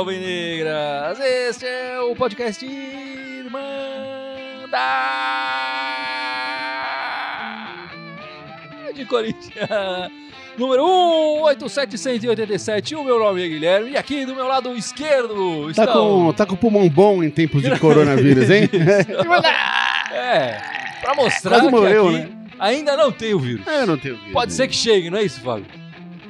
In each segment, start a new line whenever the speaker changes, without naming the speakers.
Alvinegras! Este é o podcast Irmã de Corinthians, número 18787. O meu nome é Guilherme e aqui do meu lado esquerdo
Tá com, tá com o pulmão bom em tempos de coronavírus, hein?
é, pra mostrar
Quase
que
morreu,
aqui
né?
ainda não tem o vírus.
É, não tenho vídeo.
Pode ser que chegue, não é isso, Fábio?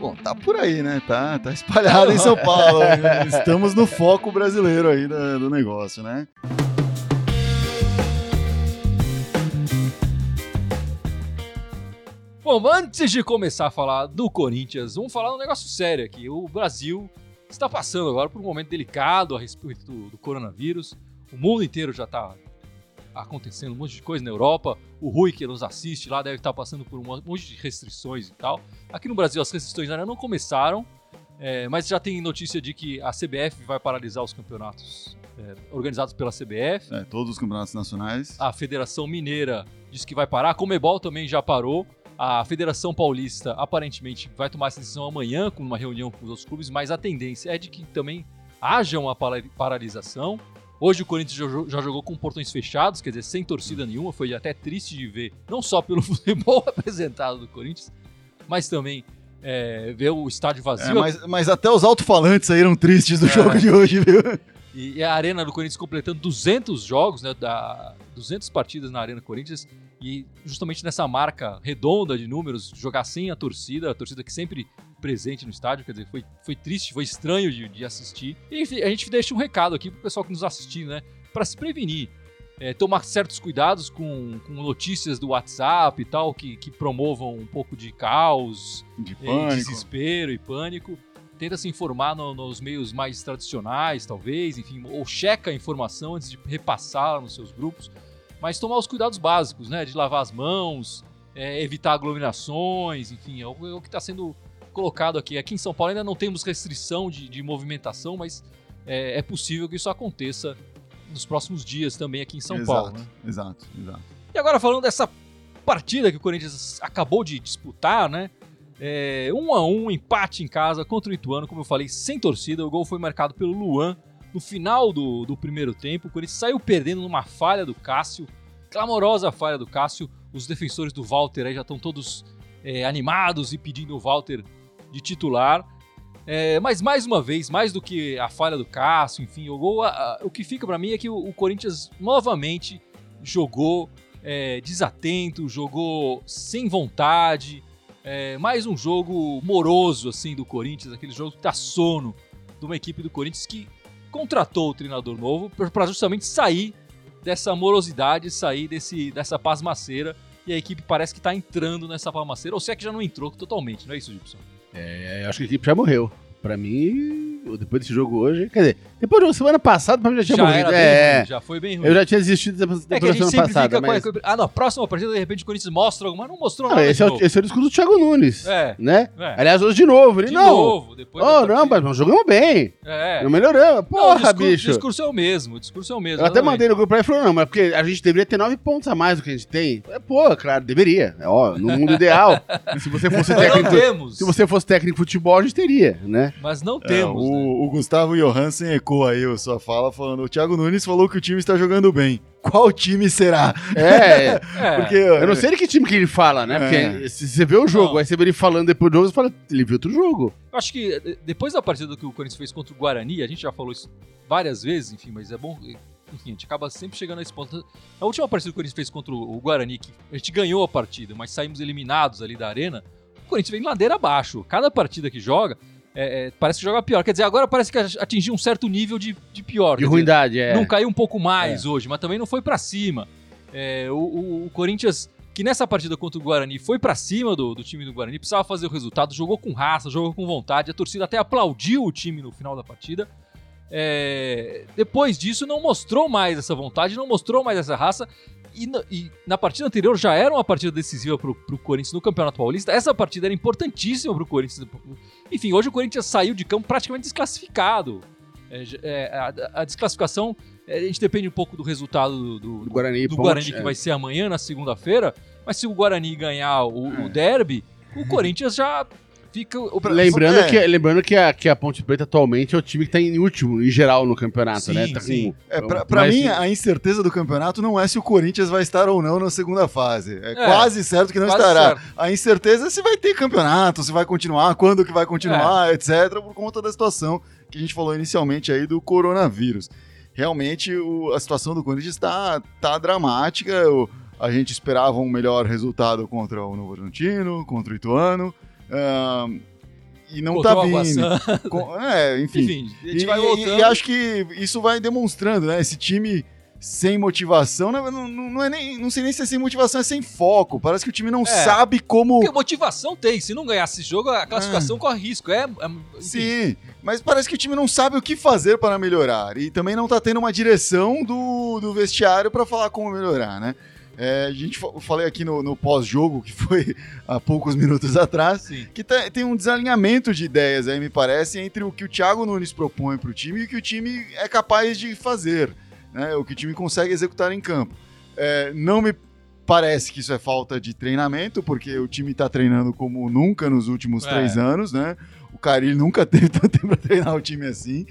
Bom, tá por aí, né? Tá, tá espalhado em São Paulo. Estamos no foco brasileiro aí do, do negócio, né?
Bom, antes de começar a falar do Corinthians, vamos falar um negócio sério aqui. O Brasil está passando agora por um momento delicado a respeito do, do coronavírus. O mundo inteiro já está acontecendo um monte de coisa na Europa. O Rui, que nos assiste lá, deve estar passando por um monte de restrições e tal. Aqui no Brasil, as restrições ainda não começaram, é, mas já tem notícia de que a CBF vai paralisar os campeonatos é, organizados pela CBF.
É, todos os campeonatos nacionais.
A Federação Mineira diz que vai parar. A Comebol também já parou. A Federação Paulista aparentemente vai tomar essa decisão amanhã com uma reunião com os outros clubes, mas a tendência é de que também haja uma para- paralisação. Hoje o Corinthians já jo- já jogou com portões fechados, quer dizer, sem torcida nenhuma. Foi até triste de ver, não só pelo futebol apresentado do Corinthians, mas também é, ver o estádio
É,
vazio.
mas, mas até os alto-falantes saíram tristes do
É.
jogo de hoje, viu?
E e a Arena do Corinthians completando 200 jogos, né, da 200 partidas na Arena Corinthians e justamente nessa marca redonda de números, jogar sem a torcida, a torcida que sempre presente no estádio, quer dizer, foi, foi triste, foi estranho de, de assistir. E enfim, a gente deixa um recado aqui pro pessoal que nos assistir, né, para se prevenir. É, tomar certos cuidados com, com notícias do WhatsApp e tal, que, que promovam um pouco de caos,
De
e
pânico.
desespero e pânico. Tenta se informar no- nos meios mais tradicionais, talvez, enfim, ou checa a informação antes de repassá-la nos seus grupos. Mas tomar os cuidados básicos, né? De lavar as mãos, é, evitar aglomerações, enfim, é o, é o que está sendo colocado aqui. Aqui em São Paulo ainda não temos restrição de, de movimentação, mas é, é possível que isso aconteça nos próximos dias também aqui em São
exato,
Paulo. Né?
Exato, exato.
E agora falando dessa partida que o Corinthians acabou de disputar, né? É, um a um, empate em casa contra o Ituano, como eu falei, sem torcida. O gol foi marcado pelo Luan no final do, do primeiro tempo. O Corinthians saiu perdendo numa falha do Cássio, clamorosa falha do Cássio. Os defensores do Walter aí já estão todos é, animados e pedindo o Walter de titular. É, mas mais uma vez, mais do que a falha do Cássio, enfim, o gol, a- a- o que fica pra mim é que o, o Corinthians novamente jogou é, desatento, jogou sem vontade. É, mais um jogo moroso assim do Corinthians, aquele jogo que dá sono de uma equipe do Corinthians que contratou o treinador novo para justamente sair dessa morosidade, sair desse, dessa pasmaceira. E a equipe parece que tá entrando nessa pasmaceira, ou se é que já não entrou totalmente, não é isso, Gibson?
É, eu acho que a equipe já morreu. Pra mim, depois desse jogo hoje. Quer dizer, depois da semana passada, pra mim já tinha
já
morrido.
era bem
é,
já foi bem ruim.
eu já tinha desistido da
é
semana passada. mas...
a... Ah, não, próxima partida, de repente o Corinthians mostra alguma, não mostrou
Não,
nada.
esse, é
de
o, esse é o discurso do Thiago Nunes.
É,
Né?
é.
Aliás, hoje de novo. Ele,
De
não.
novo, depois
Oh, não, mas nós jogamos bem.
É.
Não melhoramos.
Não,
Porra,
discurso,
bicho.
O discurso é o mesmo, o discurso é o mesmo.
Eu até mandei no grupo pra ele e falou, não, mas porque a gente deveria ter nove pontos a mais do que a gente tem. É, pô, claro, deveria. É, ó, no mundo ideal. se você fosse
Mas não
técnico.
temos.
Se você fosse técnico de futebol, a gente teria, né?
Mas não
É,
temos.
O,
né?
o Gustavo Johansen ecoou aí a sua fala falando: o Thiago Nunes falou que o time está jogando bem. Qual time será?
É,
É.
Porque
eu não sei de que time que ele fala, né?
É.
Porque se você vê o jogo,
Não.
aí você vê ele falando depois do jogo, você fala, ele viu outro jogo.
Eu acho que eh, depois da partida que o Corinthians fez contra o Guarani, a gente já falou isso várias vezes, enfim, mas é bom. Enfim, a gente acaba sempre chegando a esse ponto. A última partida que o Corinthians fez contra o o Guarani, que a gente ganhou a partida, mas saímos eliminados ali da arena, o Corinthians vem ladeira abaixo. Cada partida que joga, é, é, parece que joga pior. Quer dizer, agora parece que atingiu um certo nível de, de pior.
De
quer dizer,
ruindade, é.
Não caiu um pouco mais hoje, mas também não foi pra cima. É, o, o- o Corinthians, que nessa partida contra o Guarani foi pra cima do, do time do Guarani, precisava fazer o resultado, jogou com raça, jogou com vontade. A torcida até aplaudiu o time no final da partida. É, depois disso, não mostrou mais essa vontade, não mostrou mais essa raça. E na, e na partida anterior já era uma partida decisiva pro, pro Corinthians no Campeonato Paulista. Essa partida era importantíssima pro Corinthians. Enfim, hoje o Corinthians saiu de campo praticamente desclassificado. É, é, a, a desclassificação, é, a gente depende um pouco do resultado do, do,
Do Guarani,
do
ponte,
Guarani, que
é.
vai ser amanhã, na segunda-feira. Mas se o Guarani ganhar o, o derby, o Corinthians já fica o
Lembrando,
É.
que, lembrando que, a, que a Ponte Preta atualmente é o time que tá em último, em geral, no campeonato,
Sim,
né? Tá com-
sim.
É, pra, pra
Mas-
mim, a incerteza do campeonato não é se o Corinthians vai estar ou não na segunda fase. É,
É,
quase certo que não estará.
certo.
A incerteza é se vai ter campeonato, se vai continuar, quando que vai
É.
continuar, etc., por conta da situação que a gente falou inicialmente aí do coronavírus. Realmente, o- a situação do Corinthians está tá dramática. O- a gente esperava um melhor resultado contra o Novo Horizontino, contra o Ituano. Ahn, e não
Contra
tá vindo. Com- é, enfim.
Enfim,
E, e- e acho que isso vai demonstrando, né? Esse time sem motivação, não, não, não é nem, não sei nem se é sem motivação, é sem foco. Parece que o time não
É.
sabe como.
Porque motivação tem. Se não ganhar esse jogo, a classificação corre risco. É, é-.
Sim, mas parece que o time não sabe o que fazer para melhorar. E também não tá tendo uma direção do, do vestiário para falar como melhorar, né? É, a gente eu falei aqui no, no pós-jogo, que foi há poucos minutos atrás,
Sim.
que tá- tem um desalinhamento de ideias aí, me parece, entre o que o Thiago Nunes propõe para o time e o que o time é capaz de fazer, né? O que o time consegue executar em campo. É, não me parece que isso é falta de treinamento, porque o time está treinando como nunca nos últimos
É.
três anos, né? O Carilli nunca teve tanto tempo para treinar o time assim,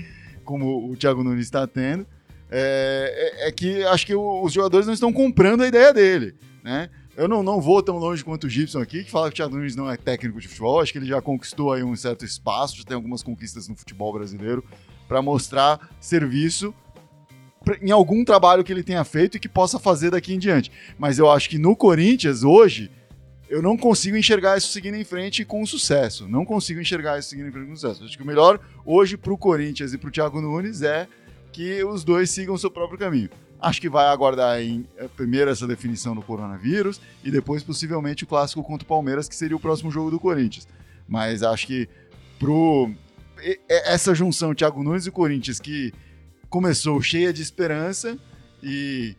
como o Thiago Nunes está tendo. É, é- é que acho que o- os jogadores não estão comprando a ideia dele, né? Eu não, não vou tão longe quanto o Gibson aqui, que fala que o Thiago Nunes não é técnico de futebol. Acho que ele já conquistou aí um certo espaço, já tem algumas conquistas no futebol brasileiro para mostrar serviço em algum trabalho que ele tenha feito e que possa fazer daqui em diante. Mas eu acho que no Corinthians, hoje, eu não consigo enxergar isso seguindo em frente com sucesso. Não consigo enxergar isso seguindo em frente com sucesso. Acho que o melhor hoje pro Corinthians e pro Thiago Nunes é que os dois sigam o seu próprio caminho. Acho que vai aguardar em, eh, primeiro essa definição do coronavírus e depois possivelmente o clássico contra o Palmeiras, que seria o próximo jogo do Corinthians. Mas acho que pro essa junção Thiago Nunes e Corinthians que começou cheia de esperança e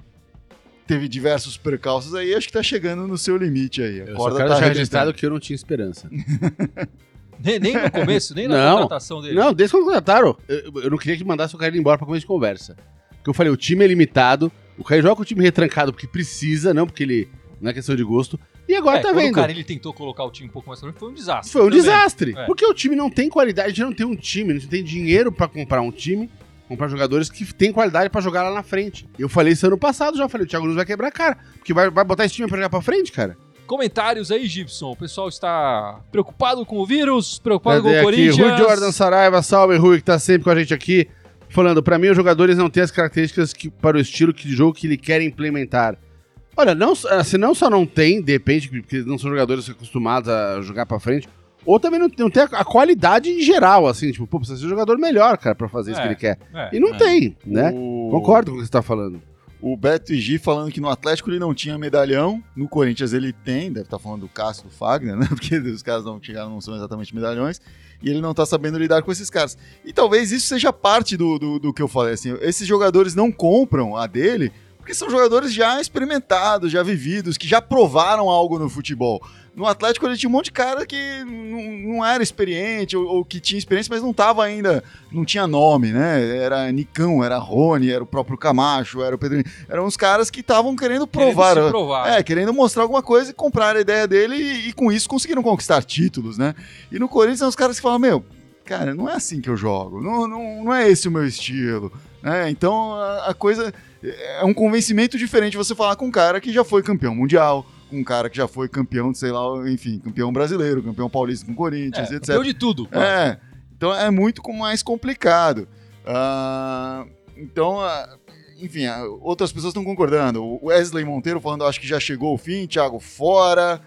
teve diversos percalços aí, acho que tá chegando no seu limite aí. A
Eu só
corda
quero
tá
registrado que eu não tinha esperança.
Nem, nem no começo, nem na
Não.
contratação dele.
Não, desde quando contrataram, eu, eu não queria que mandasse o cara embora pra começo de conversa. Porque eu falei, o time é limitado, o cara joga com o time retrancado porque precisa, não porque ele. Não é questão de gosto. E agora
É,
tá vendo?
o cara ele tentou colocar o time um pouco mais pra frente, foi um desastre.
Foi um
também.
desastre.
É.
Porque o time não tem qualidade, a gente não tem um time, a gente não tem dinheiro pra comprar um time, comprar jogadores que têm qualidade pra jogar lá na frente. Eu falei isso ano passado já, falei, o Thiago Nunes vai quebrar a cara. Porque vai, vai botar esse time pra jogar pra frente, cara.
Comentários aí, Gibson. O pessoal está preocupado com o vírus, preocupado
Cadê
com o
aqui?
Corinthians.
Rui Jordan Saraiva, salve Rui, que tá sempre com a gente aqui. Falando, pra mim os jogadores não têm as características que, para o estilo de jogo que ele quer implementar. Olha, não, se não só não tem, de repente, porque não são jogadores acostumados a jogar pra frente, ou também não, não tem a, a qualidade em geral, assim, tipo, pô, precisa ser um jogador melhor, cara, pra fazer isso
É.
que ele quer.
É.
E não
É.
tem, né?
O-
Concordo com o que você tá falando.
O Beto Igi falando que no Atlético ele não tinha medalhão, no Corinthians ele tem, deve estar falando do Cássio do Fagner, né? Porque os caras não chegaram, não são exatamente medalhões, e ele não tá sabendo lidar com esses caras. E talvez isso seja parte do, do, do que eu falei, assim, esses jogadores não compram a dele, porque são jogadores já experimentados, já vividos, que já provaram algo no futebol. No Atlético ele tinha um monte de cara que não, não era experiente, ou, ou que tinha experiência, mas não tava ainda, não tinha nome, né? Era Nicão, era Rony, era o próprio Camacho, era o Pedrinho. Eram uns caras que estavam querendo provar.
Querendo provar.
É, querendo mostrar alguma coisa e comprar a ideia dele e, e com isso conseguiram conquistar títulos, né? E no Corinthians são os caras que falam, meu, cara, não é assim que eu jogo, não, não, não é esse o meu estilo, né? Então a, a coisa é um convencimento diferente você falar com um cara que já foi campeão mundial, um cara que já foi campeão, sei lá, enfim, campeão brasileiro, campeão paulista com Corinthians,
É,
etc.
campeão de tudo. claro.
É, então é muito mais complicado. Ah, então, ah, enfim, ah, outras pessoas estão concordando. O Wesley Monteiro falando, acho que já chegou o fim, Thiago fora.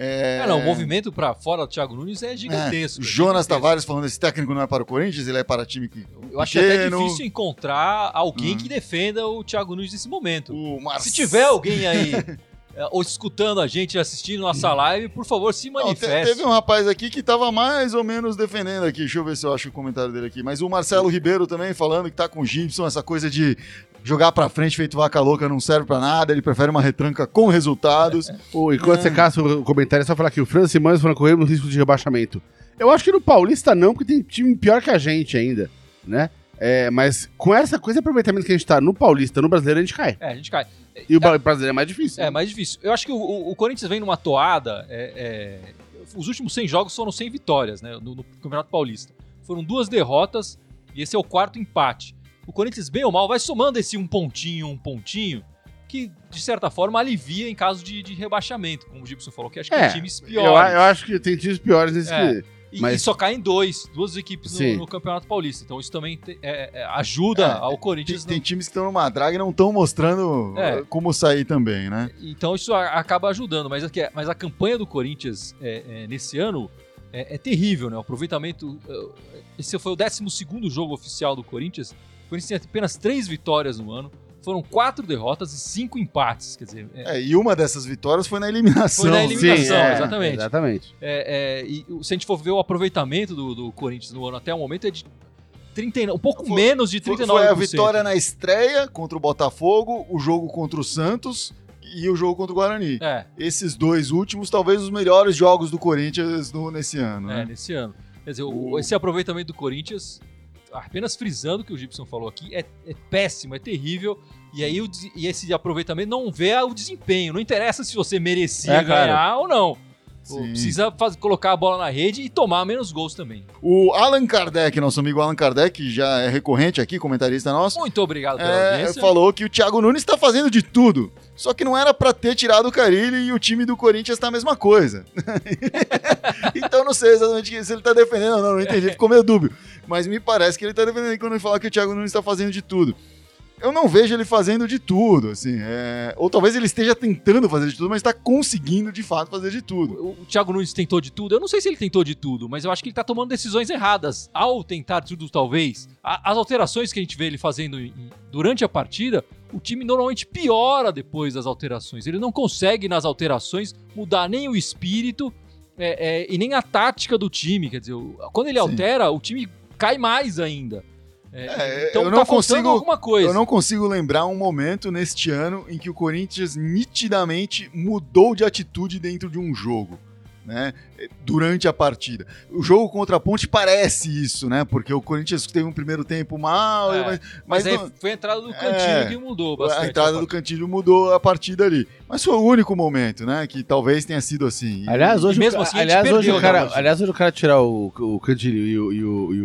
É,
É, não, o movimento pra fora do Thiago Nunes é
é,
gigantesco. é
Jonas
gigantesco.
Tavares falando, esse técnico não é para o Corinthians, ele é para time que.
Eu acho até
pequeno.
difícil encontrar alguém
Hum.
que defenda o Thiago Nunes nesse momento.
Mar...
Se tiver alguém aí é, ou escutando a gente, assistindo nossa live, por favor, se
Não, te-
manifeste.
teve um rapaz aqui que tava mais ou menos defendendo aqui. Deixa eu ver se eu acho o comentário dele aqui. Mas o Marcelo Ribeiro também falando que tá com o Gibson, essa coisa de jogar pra frente feito vaca louca não serve pra nada. Ele prefere uma retranca com resultados.
Ô, enquanto você caça o comentário, é só falar que o Francis Simões falando corremos risco de rebaixamento. Eu acho que no Paulista não, porque tem time pior que a gente ainda, né? É, mas com essa coisa de aproveitamento que a gente tá no Paulista, no Brasileiro, a gente cai.
É, a gente cai.
E o Brasileiro é mais difícil.
É mais difícil. Eu acho que o, o- Corinthians vem numa toada. é, é, os últimos 100 jogos foram 100 vitórias, né? No, no Campeonato Paulista. Foram duas derrotas e esse é o quarto empate. O Corinthians, bem ou mal, vai somando esse um pontinho, um pontinho, que de certa forma alivia em caso de, de rebaixamento, como o Gibson falou, que acho que
É,
tem times
Eu,
piores.
eu acho que tem times piores nesse
É.
que.
E,
Mas-
e só caem dois, duas equipes no, no Campeonato Paulista. Então isso também te- é- é, ajuda
É,
ao
Tem,
Corinthians.
tem
não-
times que estão numa draga e não estão mostrando
É.
uh, como sair também, né?
Então isso acaba ajudando. Mas, aqui- mas a campanha do Corinthians é, é, nesse ano é, é terrível, né? O aproveitamento. é, Esse foi o 12 jogo oficial do Corinthians. O Corinthians tinha apenas três vitórias no ano. Foram quatro derrotas e cinco empates. Quer dizer, é,
É, e uma dessas vitórias foi na eliminação.
Foi na eliminação,
é,
exatamente.
Exatamente.
é, é, e o- se a gente for ver o aproveitamento do, do Corinthians no ano até o momento, é de 30, um pouco
Foi-
menos de
Foi,
39%.
foi a vitória na estreia contra o Botafogo, o jogo contra o Santos e o jogo contra o Guarani.
É,
Esses dois últimos, talvez os melhores jogos do Corinthians no- nesse ano.
é,
né?
nesse ano. Quer dizer, O- esse aproveitamento do Corinthians, apenas frisando o que o Gibson falou aqui, é, é péssimo, é terrível. E aí o e esse aproveitamento não vê o desempenho. Não interessa se você merecia
É,
ganhar ou não.
Sim.
Precisa faz- colocar a bola na rede e tomar menos gols também.
O Allan Kardec, nosso amigo Allan Kardec, que já é recorrente aqui, comentarista nosso,
Muito obrigado pela
é,
audiência.
falou que o Thiago Nunes está fazendo de tudo. Só que não era pra ter tirado o Carilli e o time do Corinthians tá a mesma coisa. então não sei exatamente se ele tá defendendo ou não, não entendi, ficou meio dúbio. Mas me parece que ele tá defendendo quando ele fala que o Thiago Nunes está fazendo de tudo. Eu não vejo ele fazendo de tudo, assim. é, Ou talvez ele esteja tentando fazer de tudo, mas está conseguindo de fato fazer de tudo.
O o Thiago Nunes tentou de tudo. Eu não sei se ele tentou de tudo, mas eu acho que ele tá tomando decisões erradas. Ao tentar tudo, talvez, a- as alterações que a gente vê ele fazendo em- durante a partida, o time normalmente piora depois das alterações. Ele não consegue, nas alterações, mudar nem o espírito é, é, e nem a tática do time. Quer dizer, quando ele
Sim.
altera, o time cai mais ainda. É,
É,
então
eu
tá
não
faltando
consigo-
alguma coisa.
Eu não consigo lembrar um momento neste ano em que o Corinthians nitidamente mudou de atitude dentro de um jogo, né? Durante a partida. O jogo contra a Ponte parece isso, né? Porque o Corinthians teve um primeiro tempo mal,
É,
mas,
Mas,
mas
aí
não-
foi a entrada do cantinho
É,
que mudou bastante.
a entrada do Cantilho mudou a partida ali. Mas foi o único momento, né? Que talvez tenha sido assim. E-
Aliás, hoje,
mesmo
o,
assim a
aliás, hoje o cara, aliás, hoje o cara tirar o, o Cantilho e o, e, o, e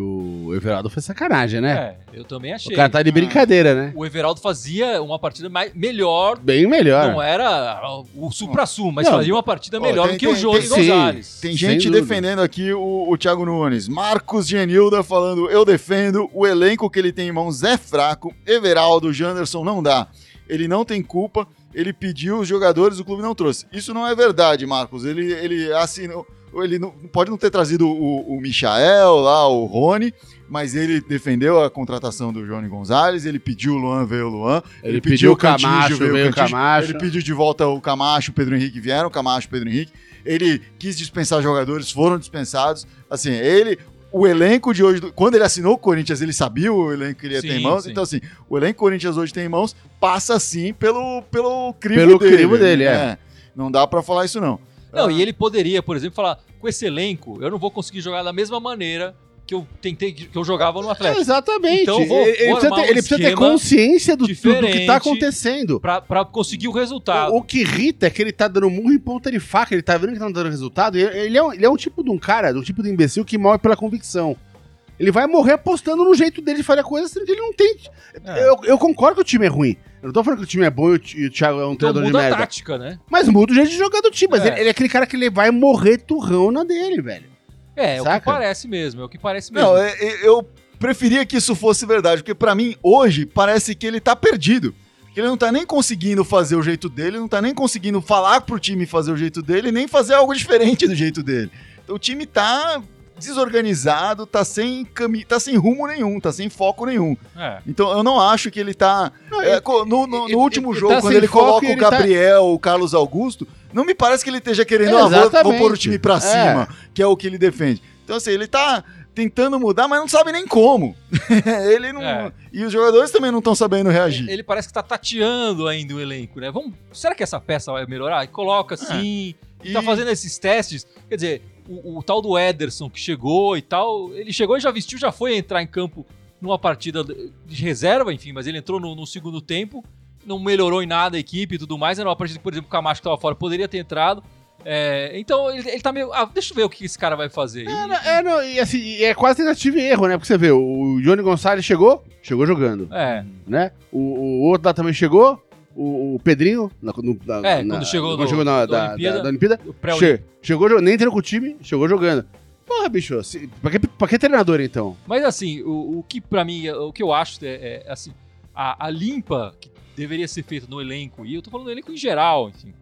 o Everaldo foi sacanagem, né?
É, eu também achei.
o cara tá de brincadeira, né?
O Everaldo fazia uma partida mais, melhor,
Bem melhor.
não era o supra-sumo, mas
Não.
fazia uma partida melhor
tem-
do que o
tem- tem-
sim.
Gonzalez.
Tem gente defendendo aqui o, o Thiago Nunes. Marcos Genilda falando: eu defendo. O elenco que ele tem em mãos é fraco. Everaldo, Janderson não dá. Ele não tem culpa. Ele pediu os jogadores, o clube não trouxe. Isso não é verdade, Marcos. Ele, ele assinou. Ele não- pode não ter trazido o, o Michael lá, o Rony, mas ele defendeu a contratação do Johnny Gonzalez, ele pediu o Luan, veio o Luan.
Ele pediu o Camacho, veio o
Cantillo.
Camacho.
Ele pediu de volta o Camacho, o Pedro Henrique vieram, o Camacho, o Pedro Henrique. Ele quis dispensar jogadores, foram dispensados. Assim, ele, o elenco de hoje, do- quando ele assinou o Corinthians, ele sabia o elenco que ele ia ter
Sim,
em mãos.
sim.
Então, assim, o elenco que o Corinthians hoje tem em mãos passa sim pelo, pelo crivo
Pelo
dele.
crivo dele, é.
né? Não dá pra falar isso, não.
Não,
Ah,
e ele poderia, por exemplo, falar: com esse elenco, eu não vou conseguir jogar da mesma maneira que eu tentei, que eu jogava no
É,
Atlético.
exatamente.
Então vou-
ele, precisa ter, ele precisa ter consciência do, do, do que
diferente.
tá acontecendo.
Pra, pra conseguir o resultado.
O, o que irrita é que ele tá dando murro em ponta de faca, ele tá vendo que tá dando resultado. Ele é, um, ele é um tipo de um cara, um tipo de imbecil que morre pela convicção. Ele vai morrer apostando no jeito dele de fazer a coisa, sendo que ele não tem.
É.
Eu, eu concordo que o time é ruim. Eu não tô falando que o time é bom e o, Thiago é um
então
treinador de
muda a
merda.
tática, né?
Mas muda o jeito de jogar do time. Mas
É.
ele, ele é aquele cara que ele vai morrer turrão na dele, velho.
É, é o que parece mesmo, é o que parece mesmo.
Não, é- é- eu preferia que isso fosse verdade, porque pra mim, hoje, parece que ele tá perdido. Que ele não tá nem conseguindo fazer o jeito dele, não tá nem conseguindo falar pro time fazer o jeito dele, nem fazer algo diferente do jeito dele. Então o time tá desorganizado, tá sem cami tá sem rumo nenhum, tá sem foco nenhum.
É.
Então eu não acho que ele tá. é, co- no, no- no
ele-
último
ele
jogo,
tá
quando ele coloca o
ele tá-
Gabriel, o Carlos Augusto, não me parece que ele esteja querendo, ah, vou- vou, pôr o time pra
É.
cima, que é o que ele defende. Então, assim, ele tá tentando mudar, mas não sabe nem como. ele não.
É.
E os jogadores também não estão sabendo reagir.
Ele parece que tá tateando ainda o elenco, né? Vamos, será que essa peça vai melhorar? E Coloca assim, e tá fazendo esses testes. Quer dizer, o, o tal do Ederson que chegou e tal, ele chegou e já vestiu, já foi entrar em campo numa partida de reserva, enfim, mas ele entrou no, no segundo tempo, não melhorou em nada a equipe e tudo mais. Era uma partida que, por exemplo, o Camacho que tava fora poderia ter entrado. É, então ele, ele tá meio. Ah, deixa eu ver o que esse cara vai fazer.
É, não, é, não, e assim, é quase tentativa e erro, né? Porque você vê, o Johnny Gonçalves chegou, chegou jogando,
É,
né? O, o outro lá também chegou, o, o Pedrinho, na, no, na-
É,
na-
quando chegou
quando
do-
chegou na,
da
da,
Olimpíada.
da- da Olimpíada, che- chegou, nem treinou com o time, chegou jogando. Porra, bicho, se- pra, que, pra que treinador então?
Mas assim, o, o que pra mim, o que eu acho é, é, assim, a, a limpa que deveria ser feita no elenco, e eu tô falando do elenco em geral, enfim,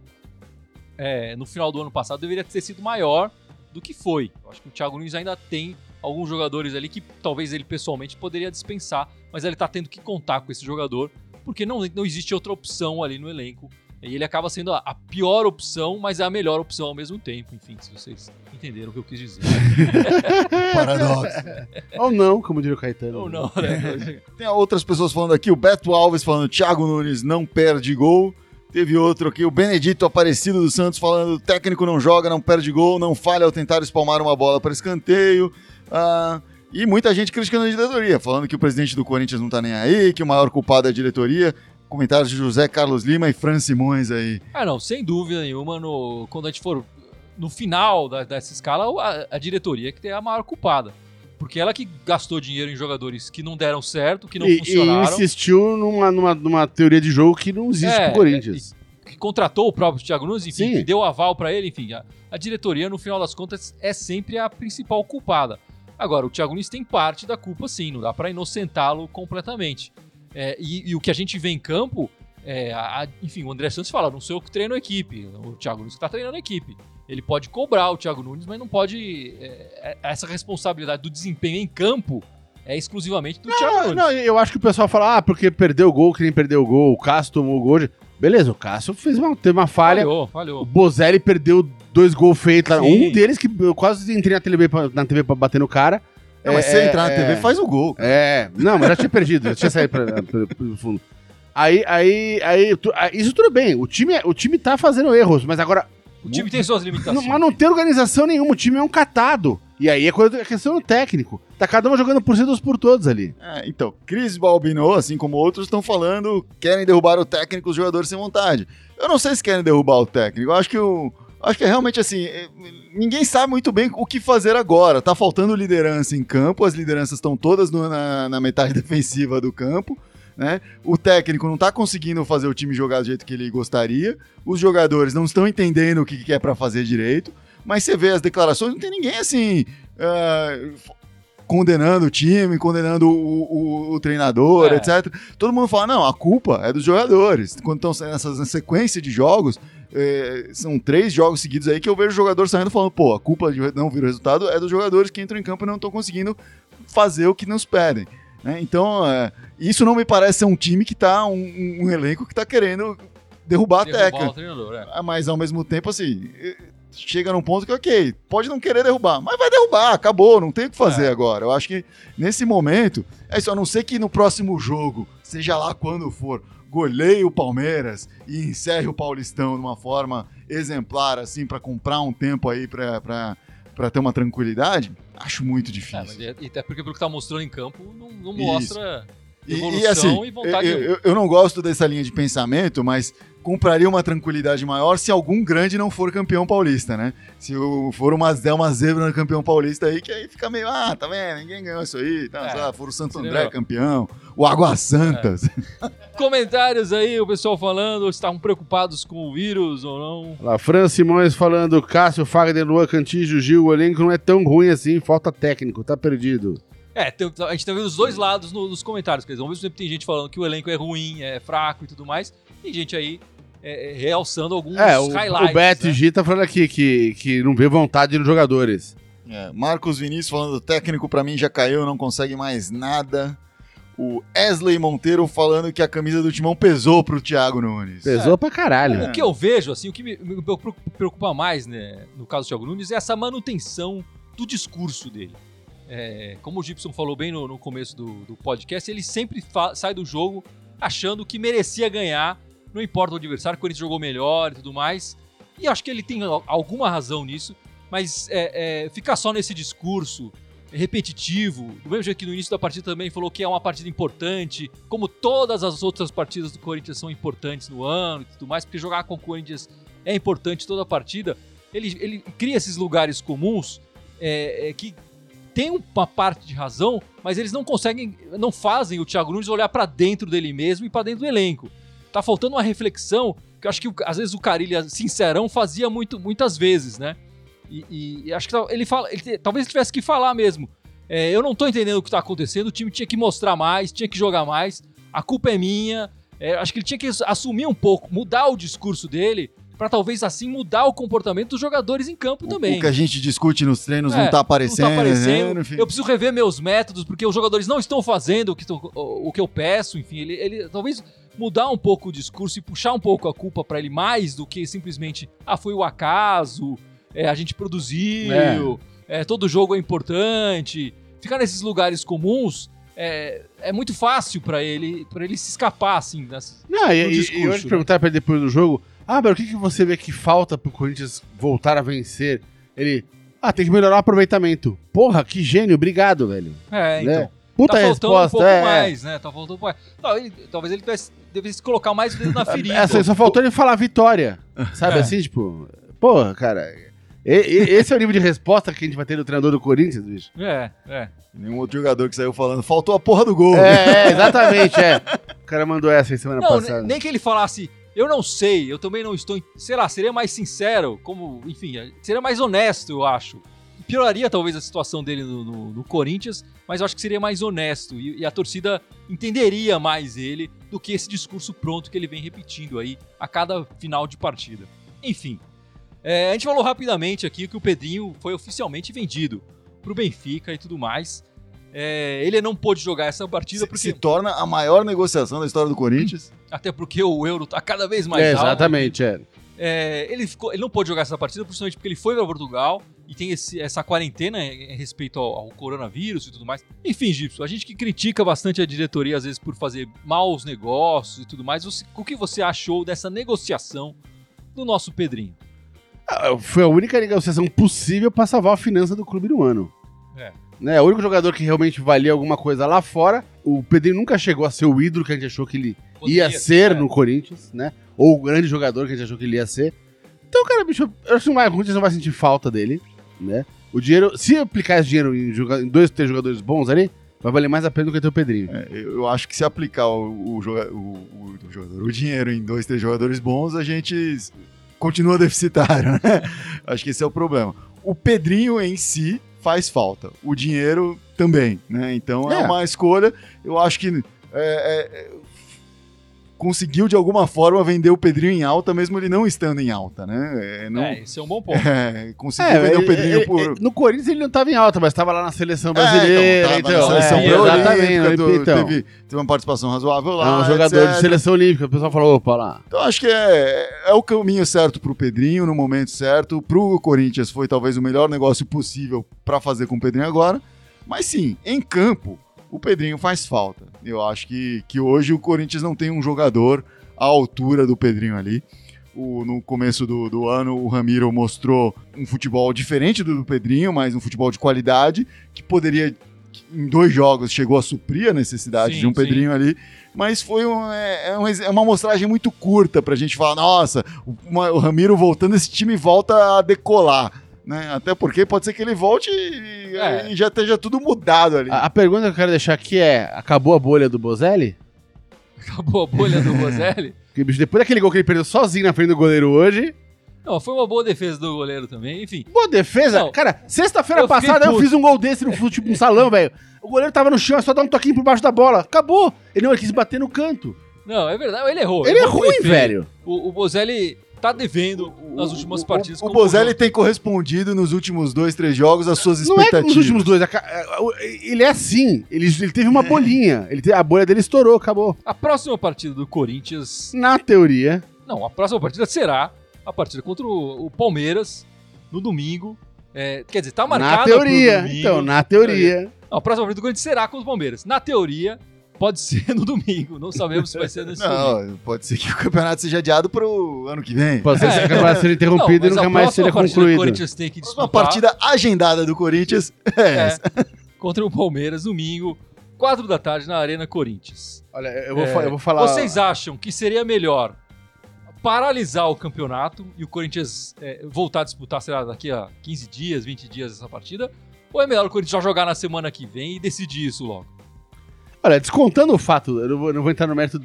é, no final do ano passado deveria ter sido maior do que foi. Eu acho que o Thiago Nunes ainda tem alguns jogadores ali que talvez ele pessoalmente poderia dispensar, mas ele tá tendo que contar com esse jogador, porque não, não existe outra opção ali no elenco. E ele acaba sendo a, pior opção, mas é a melhor opção ao mesmo tempo. Enfim, se vocês entenderam o que eu quis dizer.
Paradoxo.
Ou não, como diria o Caetano.
Ou não, né?
Tem outras pessoas falando aqui, o Beto Alves falando, Thiago Nunes não perde gol. Teve outro aqui, o Benedito Aparecido do Santos falando, técnico não joga, não perde gol, não falha ao tentar espalmar uma bola para escanteio. Ah, e muita gente criticando a diretoria, falando que o presidente do Corinthians não tá nem aí, que o maior culpado é a diretoria. Comentários de José Carlos Lima e Fran Simões aí.
Ah, não, sem dúvida nenhuma, no, quando a gente for no final da- dessa escala, a, a diretoria que tem a maior culpada. Porque ela que gastou dinheiro em jogadores que não deram certo, que não
e, e
funcionaram,
insistiu numa, numa, numa teoria de jogo que não existe
É,
pro Corinthians.
que contratou o próprio Thiago Nunes, enfim,
Sim.
que deu aval pra ele, enfim. A, a diretoria, no final das contas, é sempre a principal culpada. Agora, o Thiago Nunes tem parte da culpa, sim, não dá pra inocentá-lo completamente. É, e, e o que a gente vê em campo, é, a- enfim, o André Santos fala, não sou eu que treino a equipe, o Thiago Nunes que tá treinando a equipe. Ele pode cobrar o Thiago Nunes, mas não pode. é, é, essa responsabilidade do desempenho em campo é exclusivamente do Thiago
Ah,
Nunes.
não, eu acho que o pessoal fala, ah, porque perdeu o gol, que nem perdeu o gol, o Cássio tomou o gol. de- Beleza, o Cássio fez uma, teve uma falha.
falhou,
O
falhou.
Bozelli perdeu dois gols feitos. Um deles que eu quase entrei na TV pra, na TV pra bater no cara.
Não, mas
É,
se você entrar na
é,
TV, faz o gol.
É, não, mas já tinha perdido, já tinha saído pra, pra- pro fundo. Aí, aí, aí, tu- aí, isso tudo bem, o time, é- o time tá fazendo erros, mas agora,
O time tem suas
não,
limitações.
mas não tem organização nenhuma, o time é um catado. E aí é coisa- é questão do técnico. Tá cada um jogando por si dos por todos ali.
É, então, Cris Balbino, assim como outros, estão falando querem derrubar o técnico, os jogadores sem vontade. Eu não sei se querem derrubar o técnico. Eu acho que o. Acho que é realmente assim. é, Ninguém sabe muito bem o que fazer agora. Tá faltando liderança em campo, as lideranças estão todas no- na, na metade defensiva do campo. Né? O técnico não tá conseguindo fazer o time jogar do jeito que ele gostaria. Os jogadores não estão entendendo o que, que é para fazer direito. Mas você vê as declarações, não tem ninguém assim. ah, condenando o time, condenando o, o- o treinador,
É.
etc. Todo mundo fala, não, a culpa é dos jogadores. Quando estão nessa sequência de jogos, eh, são três jogos seguidos aí que eu vejo o jogador saindo falando, pô, a culpa de não vir o resultado é dos jogadores que entram em campo e não estão conseguindo fazer o que nos pedem. né? Então, eh, isso não me parece ser um time que tá, um, um elenco que tá querendo derrubar a
Derrubar
técnica.
o treinador, é.
Ah, Mas ao mesmo tempo, assim, chega num ponto que, ok, pode não querer derrubar, mas vai derrubar, acabou, não tem o que fazer
É.
agora. Eu acho que nesse momento, é isso, a não ser que no próximo jogo, seja lá quando for, goleie o Palmeiras e encerre o Paulistão de uma forma exemplar, assim, pra comprar um tempo aí pra, pra, pra ter uma tranquilidade, acho muito
É,
difícil.
é- e até porque pelo que tá mostrando em campo, não, não
Isso.
mostra
E-
evolução
e,
e,
assim,
vontade.
eu, eu- eu não gosto dessa linha de pensamento, mas compraria uma tranquilidade maior se algum grande não for campeão paulista, né? Se for uma, der uma zebra no campeão paulista aí, que aí fica meio, ah, tá vendo? Ninguém ganhou isso aí, tá,
É,
sei lá, for o Santo André campeão, o Água Santas.
Comentários aí, o pessoal falando, estavam preocupados com o vírus ou não.
Lá, Fran Simões falando, Cássio, Fagner, Luan, Cantígio, Gil, o elenco não é tão ruim assim, falta técnico, tá perdido.
É, a gente tá vendo os dois lados no- nos comentários. Quer dizer, ao mesmo tempo tem gente falando que o elenco é ruim, é fraco e tudo mais. Tem gente aí é, é, realçando alguns
É, o,
highlights.
o Beto
né?
G tá falando aqui que, que não vê vontade nos jogadores.
É, Marcos Vinícius falando, técnico pra mim já caiu, não consegue mais nada. O Wesley Monteiro falando que a camisa do Timão pesou pro Thiago Nunes.
Pesou pra caralho.
O que eu vejo, assim, o que me, me preocupa mais, né, no caso do Thiago Nunes, é essa manutenção do discurso dele. É, como o Gibson falou bem no, no começo do, do podcast, ele sempre sai do jogo achando que merecia ganhar, não importa o adversário, o Corinthians jogou melhor e tudo mais. E acho que ele tem al- alguma razão nisso, mas é, é, ficar só nesse discurso repetitivo, do mesmo jeito que no início da partida também falou que é uma partida importante, como todas as outras partidas do Corinthians são importantes no ano e tudo mais, porque jogar com o Corinthians é importante toda a partida. ele, ele cria esses lugares comuns é, é, que tem uma parte de razão, mas eles não conseguem, não fazem o Thiago Nunes olhar pra dentro dele mesmo e pra dentro do elenco. Tá faltando uma reflexão que eu acho que às vezes o Carilha sincerão fazia muito, muitas vezes, né? E, e- e acho que ele fala, ele talvez ele tivesse que falar mesmo. É, eu não tô entendendo o que tá acontecendo, o time tinha que mostrar mais, tinha que jogar mais, a culpa é minha. É, acho que ele tinha que assumir um pouco, mudar o discurso dele, pra talvez assim mudar o comportamento dos jogadores em campo também.
O que a gente discute nos treinos
É,
não tá aparecendo.
Não tá aparecendo.
né? Enfim.
Eu preciso rever meus métodos, porque os jogadores não estão fazendo o que, tô- o, que eu peço. Enfim, ele, ele talvez mudar um pouco o discurso e puxar um pouco a culpa pra ele mais do que simplesmente, ah, foi o acaso, é, a gente produziu, é, todo jogo é importante. Ficar nesses lugares comuns é, é muito fácil pra ele, para ele se escapar assim. Das,
Não, e,
no
e-
discurso,
e hoje
né?
perguntar pra ele depois do jogo, ah, mas o que, que você vê que falta pro Corinthians voltar a vencer? Ele, ah, tem que melhorar o aproveitamento. Porra, que gênio, obrigado, velho.
é,
Né?
então.
Puta
tá faltando
resposta,
um pouco
é, é.
mais, né? Tá faltando um pouco mais. Não, ele- talvez ele tivesse, devesse colocar mais o dedo na ferida.
Essa, só faltou ele falar vitória. Sabe
É.
assim, tipo, porra, cara. e- e- esse é o nível de resposta que a gente vai ter do treinador do Corinthians, bicho.
É, é.
Nenhum outro jogador que saiu falando, faltou a porra do gol.
É, é, exatamente, é. O cara mandou essa aí semana
Não,
passada.
ne- nem que ele falasse, eu não sei, eu também não estou. Sei lá, seria mais sincero, como, enfim, seria mais honesto, eu acho. Pioraria talvez a situação dele no, no- no Corinthians, mas eu acho que seria mais honesto e, e a torcida entenderia mais ele do que esse discurso pronto que ele vem repetindo aí a cada final de partida. Enfim, é, a gente falou rapidamente aqui que o Pedrinho foi oficialmente vendido pro Benfica e tudo mais. É, ele não pôde jogar essa partida
Se,
porque
se torna a maior negociação da história do Corinthians.
Até porque o euro tá cada vez mais
É,
alto.
exatamente, é.
É, ele, ficou- ele não pôde jogar essa partida principalmente porque ele foi para Portugal e tem esse- essa quarentena em em respeito ao, ao coronavírus e tudo mais. Enfim, Gipso, a gente que critica bastante a diretoria às vezes por fazer maus negócios e tudo mais, você- o que você achou dessa negociação do nosso Pedrinho?
Ah, Foi a única negociação possível pra salvar a finança do clube no ano.
É.
Né, o único jogador que realmente valia alguma coisa lá fora. O Pedrinho nunca chegou a ser o ídolo que a gente achou que ele ia ser no Corinthians, né? Ou o grande jogador que a gente achou que ele ia ser. Então, cara, bicho, eu acho que o Corinthians não vai sentir falta dele, né? O dinheiro, se aplicar esse dinheiro em, em dois, três jogadores bons ali, vai valer mais a pena do que ter o Pedrinho.
É, eu acho que se aplicar o, o joga- o- o- o jogador, o dinheiro em dois, três jogadores bons, a gente continua deficitário, né? Acho que esse é o problema. O Pedrinho em si faz falta. O dinheiro também, né? Então é,
É.
uma escolha. Eu acho que é, é, conseguiu de alguma forma vender o Pedrinho em alta, mesmo ele não estando em alta, né? É, não,
É, esse é um bom ponto.
é, conseguiu vender o Pedrinho
ele-
por.
ele- no Corinthians ele não tava em alta, mas tava lá na seleção
É,
brasileira.
então, tava na seleção
é,
exatamente.
pré-olímpica, tu-
então,
teve, teve uma participação razoável
é
lá.
um jogador
etc.
de seleção olímpica. O pessoal falou, opa, lá.
Então acho que é, é o caminho certo pro Pedrinho no momento certo. Pro Corinthians foi talvez o melhor negócio possível para fazer com o Pedrinho agora. Mas sim, em campo, o Pedrinho faz falta. Eu acho que, que hoje o Corinthians não tem um jogador à altura do Pedrinho ali. O- no começo do, do ano, o Ramiro mostrou um futebol diferente do do Pedrinho, mas um futebol de qualidade, que poderia, em dois jogos, chegou a suprir a necessidade
Sim,
de um
sim.
Pedrinho ali. Mas foi um, é, é uma, é uma amostragem muito curta pra gente falar, nossa, o, o Ramiro voltando, esse time volta a decolar. Né? Até porque pode ser que ele volte e,
É.
e já esteja tudo mudado ali.
A, a pergunta que eu quero deixar aqui é: acabou a bolha do Bozelli?
Acabou a bolha do Bozelli.
Porque, bicho, depois daquele gol que ele perdeu sozinho na frente do goleiro hoje.
Não, foi uma boa defesa do goleiro também. Enfim,
Boa defesa.
Não.
Cara, sexta-feira passada eu fiz um gol desse no fute- no salão, velho. O goleiro tava no chão, é só dar um toquinho por baixo da bola. Acabou. Ele não ele quis bater no canto.
não, é verdade, ele errou.
Ele é
errou, foi
ruim, velho.
O, o Bozelli tá devendo nas últimas
O-
partidas.
O, o Bozelli tem correspondido nos últimos dois, três jogos às suas
Não é
expectativas.
nos últimos dois. é, o- Ele é assim. Ele, ele teve uma bolinha. Ele a bolha dele estourou, acabou.
A próxima partida do Corinthians.
Na teoria.
Não, a próxima partida será a partida contra o, o Palmeiras no domingo. É, quer dizer, tá marcada
na
pro
teoria.
domingo.
Então, na teoria.
Não, a próxima partida do Corinthians será contra o Palmeiras. Na teoria, pode ser no domingo. Não sabemos se vai ser nesse domingo.
Não, pode ser que o campeonato seja adiado pro ano que vem.
Pode ser
É.
que acabasse sendo interrompido
Não,
e nunca mais
partida que o
concluído.
Corinthians tem que
Uma
disputar
partida agendada do Corinthians é,
é,
essa.
contra o Palmeiras, domingo, 4 da tarde, na Arena Corinthians.
Olha, eu vou,
É,
eu vou falar.
Vocês acham que seria melhor paralisar o campeonato e o Corinthians é, voltar a disputar, sei lá, daqui a 15 dias, 20 dias essa partida? Ou é melhor o Corinthians já jogar na semana que vem e decidir isso logo?
Olha, descontando o fato, eu não vou, não vou entrar no mérito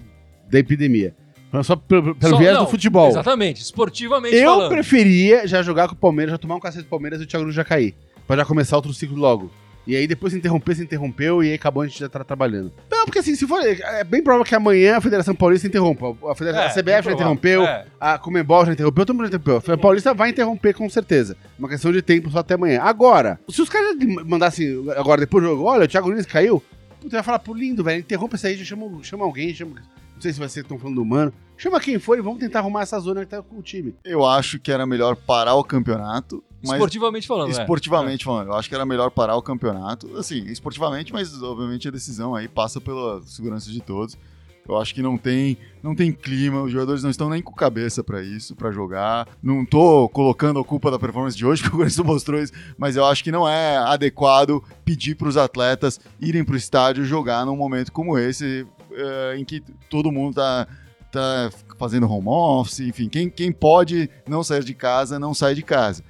da epidemia, mas só pelo, pelo
Só-
viés
não,
do futebol.
Exatamente, esportivamente
Eu
falando.
preferia já jogar com o Palmeiras, já tomar um cacete do Palmeiras e o Thiago Nunes já cair. Pra já começar outro ciclo logo. E aí depois se interromper, se interrompeu e aí acabou a gente já tá trabalhando. Não, porque assim, se for. É bem provável que amanhã a Federação Paulista interrompa. A, Federação,
É,
a CBF já interrompeu,
É.
a Comembol já interrompeu, todo mundo já interrompeu. A Federação Paulista vai interromper com certeza. Uma questão de tempo só até amanhã. Agora, se os caras mandassem agora depois do jogo, olha, o Thiago Nunes caiu, puta, eu ia falar, pô, lindo, velho, interrompa isso aí, já chama, chama alguém, chama. Não sei se vai ser que estão falando do humano. Chama quem for e vamos tentar arrumar essa zona que tá com o time.
Eu acho que era melhor parar o campeonato, mas
Esportivamente falando, né?
esportivamente falando, eu acho que era melhor parar o campeonato, assim, esportivamente, mas obviamente a decisão aí passa pela segurança de todos. Eu acho que não tem, não tem clima, os jogadores não estão nem com cabeça pra isso, pra jogar. Não tô colocando a culpa da performance de hoje, porque o Corinthians mostrou isso, mas eu acho que não é adequado pedir pros atletas irem pro estádio jogar num momento como esse, eh, em que todo mundo tá tá fazendo home office, enfim, quem, quem pode não sair de casa, não sai de casa.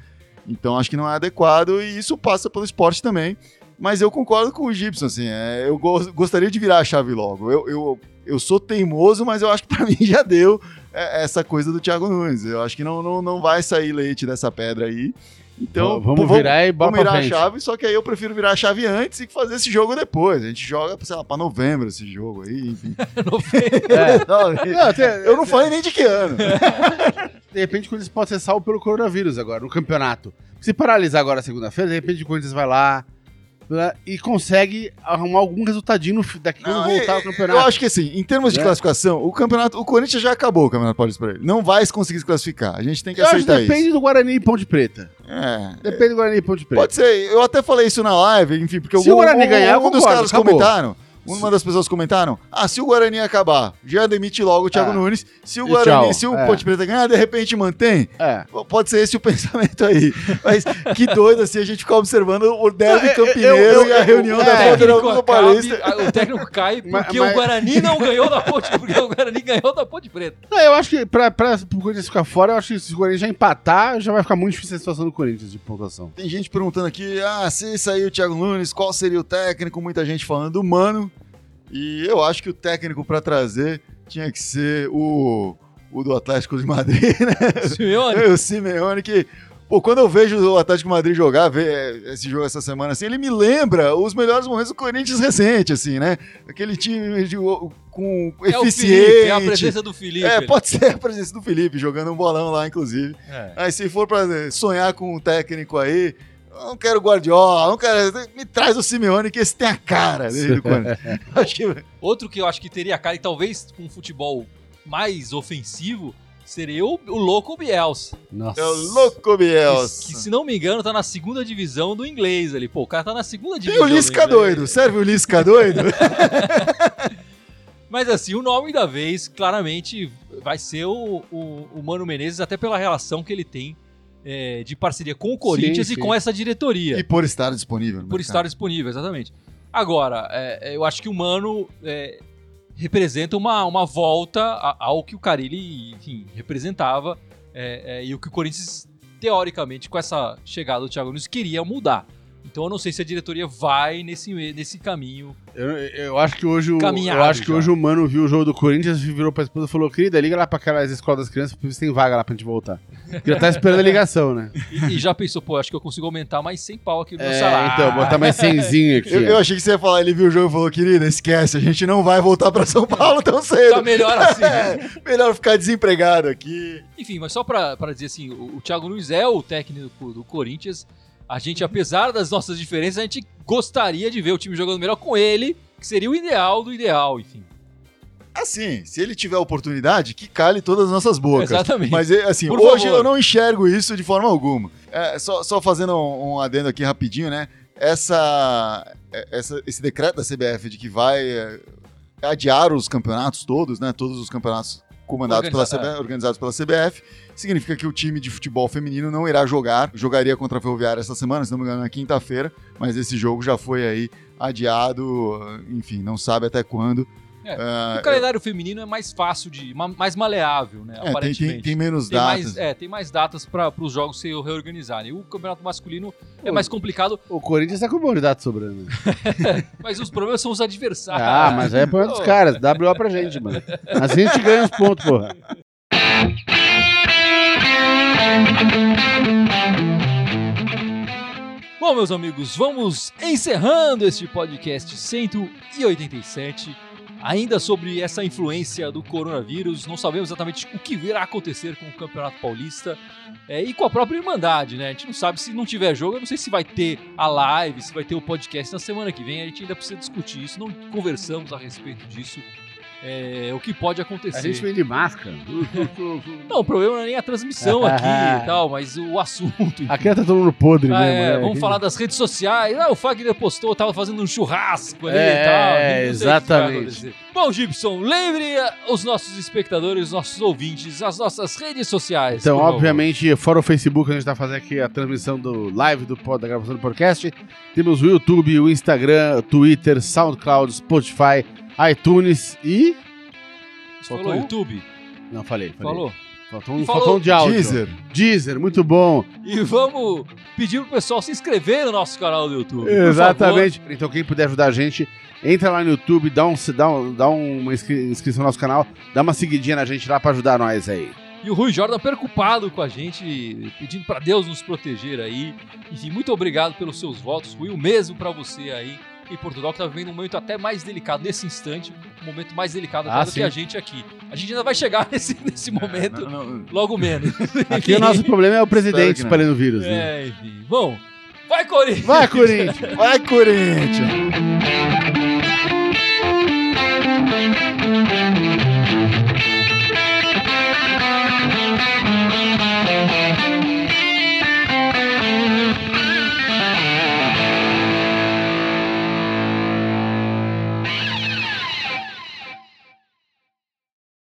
Então acho que não é adequado e isso passa pelo esporte também. Mas eu concordo com o Gibson, assim, é, eu go- gostaria de virar a chave logo. Eu, eu, eu sou teimoso, mas eu acho que pra mim já deu é, essa coisa do Thiago Nunes. Eu acho que não, não, não vai sair leite dessa pedra aí. Então,
vamos
pô,
virar e bota
vamos virar
pra
a chave, só que aí eu prefiro virar a chave antes e fazer esse jogo depois. A gente joga, sei lá, pra novembro esse jogo aí, enfim. Não,
Não, tem-
eu não falei nem de que ano.
De repente o Corinthians pode ser salvo pelo coronavírus agora, no campeonato. Se paralisar agora segunda-feira, de repente o Corinthians vai lá e consegue arrumar algum resultadinho daqui quando voltar
é-
ao campeonato.
Eu acho que assim, em termos de
Né?
classificação, o campeonato, o Corinthians já acabou o Campeonato Paulista pra ele. Não vai conseguir se classificar. A gente tem que
Eu acho que
aceitar
depende
isso.
do Guarani e Ponte Preta.
É.
Depende do Guarani e Ponte Preta.
Pode ser, eu até falei isso na live, enfim, porque
Se o Guarani ganhar, eu
um dos caras
acabou.
comentaram, uma das pessoas comentaram, ah, se o Guarani acabar, já demite logo o Thiago
É.
Nunes. Se o
E
Guarani,
tchau.
se o
É.
Ponte Preta ganhar, de repente mantém.
É.
Pode ser esse o pensamento aí. Mas que doido assim a gente ficar observando o derby
Não, eu-
campineiro
eu- eu-
e a
eu-
reunião
é,
da
O
Federação do Paulista.
o técnico cai
Mas-
porque
mas-
o Guarani não ganhou da Ponte, porque o Guarani ganhou da Ponte Preta.
Não, eu acho que pra, pra, pro Corinthians ficar fora, eu acho que se o Guarani já empatar, já vai ficar muito difícil a situação do Corinthians de pontuação.
Tem gente perguntando aqui, ah, se sair o Thiago Nunes, qual seria o técnico? Muita gente falando do Mano. E eu acho que o técnico pra trazer tinha que ser o, o do Atlético de Madrid, né?
Simeone,
o Simeone, que... Pô, quando eu vejo o Atlético de Madrid jogar, ver esse jogo essa semana, assim, ele me lembra os melhores momentos do Corinthians recente, assim, né? Aquele time de- com
é
eficiente.
Felipe, é a presença do Felipe.
É, pode ser a presença do Felipe, jogando um bolão lá, inclusive.
É.
Aí se for pra sonhar com um técnico aí, não quero Guardiola, não quero. Me traz o Simeone, que esse tem a cara que.
Outro que eu acho que teria cara, e talvez com um futebol mais ofensivo, seria o, o louco Bielsa.
Nossa.
É o louco
Que,
Bielsa.
que, se não me engano, tá na segunda divisão do inglês ali. Pô, o cara tá na segunda
Tem
divisão.
o
do
Lisca doido. Serve o Lisca doido?
Mas assim, o nome da vez, claramente, vai ser o, o, o Mano Menezes, até pela relação que ele tem é, de parceria com o Corinthians
Sim,
e
sim.
com essa diretoria.
e por estar disponível. no
por
mercado.
estar disponível, exatamente. Agora, é, é, eu acho que o Mano é, representa uma, uma volta ao que o Carilli, enfim, representava é, é, e o que o Corinthians, teoricamente, com essa chegada do Thiago Nunes, queria mudar. Então eu não sei se a diretoria vai nesse, nesse caminho.
Eu, eu acho que hoje o,
Caminhado
eu acho que
já.
hoje o mano viu o jogo do Corinthians, virou pra esposa e falou: querida, liga lá pra aquelas escolas das crianças pra ver se tem vaga lá pra gente voltar. Porque já tá esperando a ligação, né?
E, e já pensou, pô, acho que eu consigo aumentar mais 100 pau aqui no meu
É,
salário.
então, botar mais 100zinho aqui.
Eu, eu achei que você ia falar, ele viu o jogo e falou, querida, esquece, a gente não vai voltar pra São Paulo tão cedo.
Tá melhor assim.
É, melhor ficar desempregado aqui.
Enfim, mas só pra, pra dizer assim, o, o Thiago Nunes é o técnico do Corinthians. A gente, apesar das nossas diferenças, a gente gostaria de ver o time jogando melhor com ele, que seria o ideal do ideal, enfim.
Assim, se ele tiver oportunidade, que cale todas as nossas bocas.
Exatamente.
Mas, é, assim,
Por
hoje
favor.
eu não enxergo isso de forma alguma. É, só, só fazendo um, um adendo aqui rapidinho, né? Essa, é, essa- esse decreto da CBF de que vai é, adiar os campeonatos todos, né? Todos os campeonatos comandados pela CBF, organizados pela CBF, significa que o time de futebol feminino não irá jogar. Jogaria contra a Ferroviária essa semana, se não me engano, na quinta-feira, mas esse jogo já foi aí adiado, enfim, não sabe até quando.
É,
Ah,
O calendário feminino é mais fácil de. ma- mais maleável, né?
é, tem,
aparentemente.
tem, tem menos
Tem
datas.
mais, é, tem mais datas para os jogos se reorganizarem. O campeonato masculino é
Pô.
mais complicado,
O Corinthians tá com um monte de sobrando.
mas os problemas são os adversários.
Ah, mas aí é problema dos caras. WO pra gente, mano. Assim a gente ganha os pontos, porra.
Bom, meus amigos, vamos encerrando este podcast 187. Ainda sobre essa influência do coronavírus, não sabemos exatamente o que irá acontecer com o Campeonato Paulista é, e com a própria Irmandade, né? A gente não sabe se não tiver jogo, eu não sei se vai ter a live, se vai ter o podcast na semana que vem, a gente ainda precisa discutir isso, não conversamos a respeito disso, é, o que pode acontecer.
A gente vem de máscara.
Não, o problema não é nem a transmissão aqui e tal, mas o assunto.
Aqui tá todo mundo podre,
Ah,
né,
é, vamos falar das redes sociais. Ah, o Fagner postou, tava fazendo um churrasco ali
É,
e tal. Vai
exatamente.
Bom, Gibson, lembre os nossos espectadores, os nossos ouvintes, as nossas redes sociais.
Então,
favor.
obviamente, fora o Facebook, a gente tá fazendo aqui a transmissão do live do pod, da gravação do podcast. Temos o YouTube, o Instagram, o Twitter, SoundCloud, Spotify, iTunes e.
Falou
faltou um?
YouTube?
Não, falei. falei.
Falou?
Faltou um,
Falou
faltou um de áudio.
Deezer.
Deezer, muito bom.
E vamos pedir pro pessoal se inscrever no nosso canal do YouTube.
Exatamente. Então, quem puder ajudar a gente, entra lá no YouTube, dá, um, dá, um, dá uma inscri- inscrição no nosso canal, dá uma seguidinha na gente lá pra ajudar nós aí.
E o Rui Jordan preocupado com a gente, pedindo pra Deus nos proteger aí. Enfim, muito obrigado pelos seus votos, Rui. O mesmo pra você aí em Portugal, que tá vivendo um momento até mais delicado nesse instante, um momento mais delicado
Ah,
do que a gente aqui. A gente ainda vai chegar nesse, nesse momento,
Não, não,
logo menos.
Aqui o nosso problema é o presidente espalhando o vírus, né?
É, enfim. Bom, vai, Corinthians!
Vai, Corinthians!
Vai, Corinthians!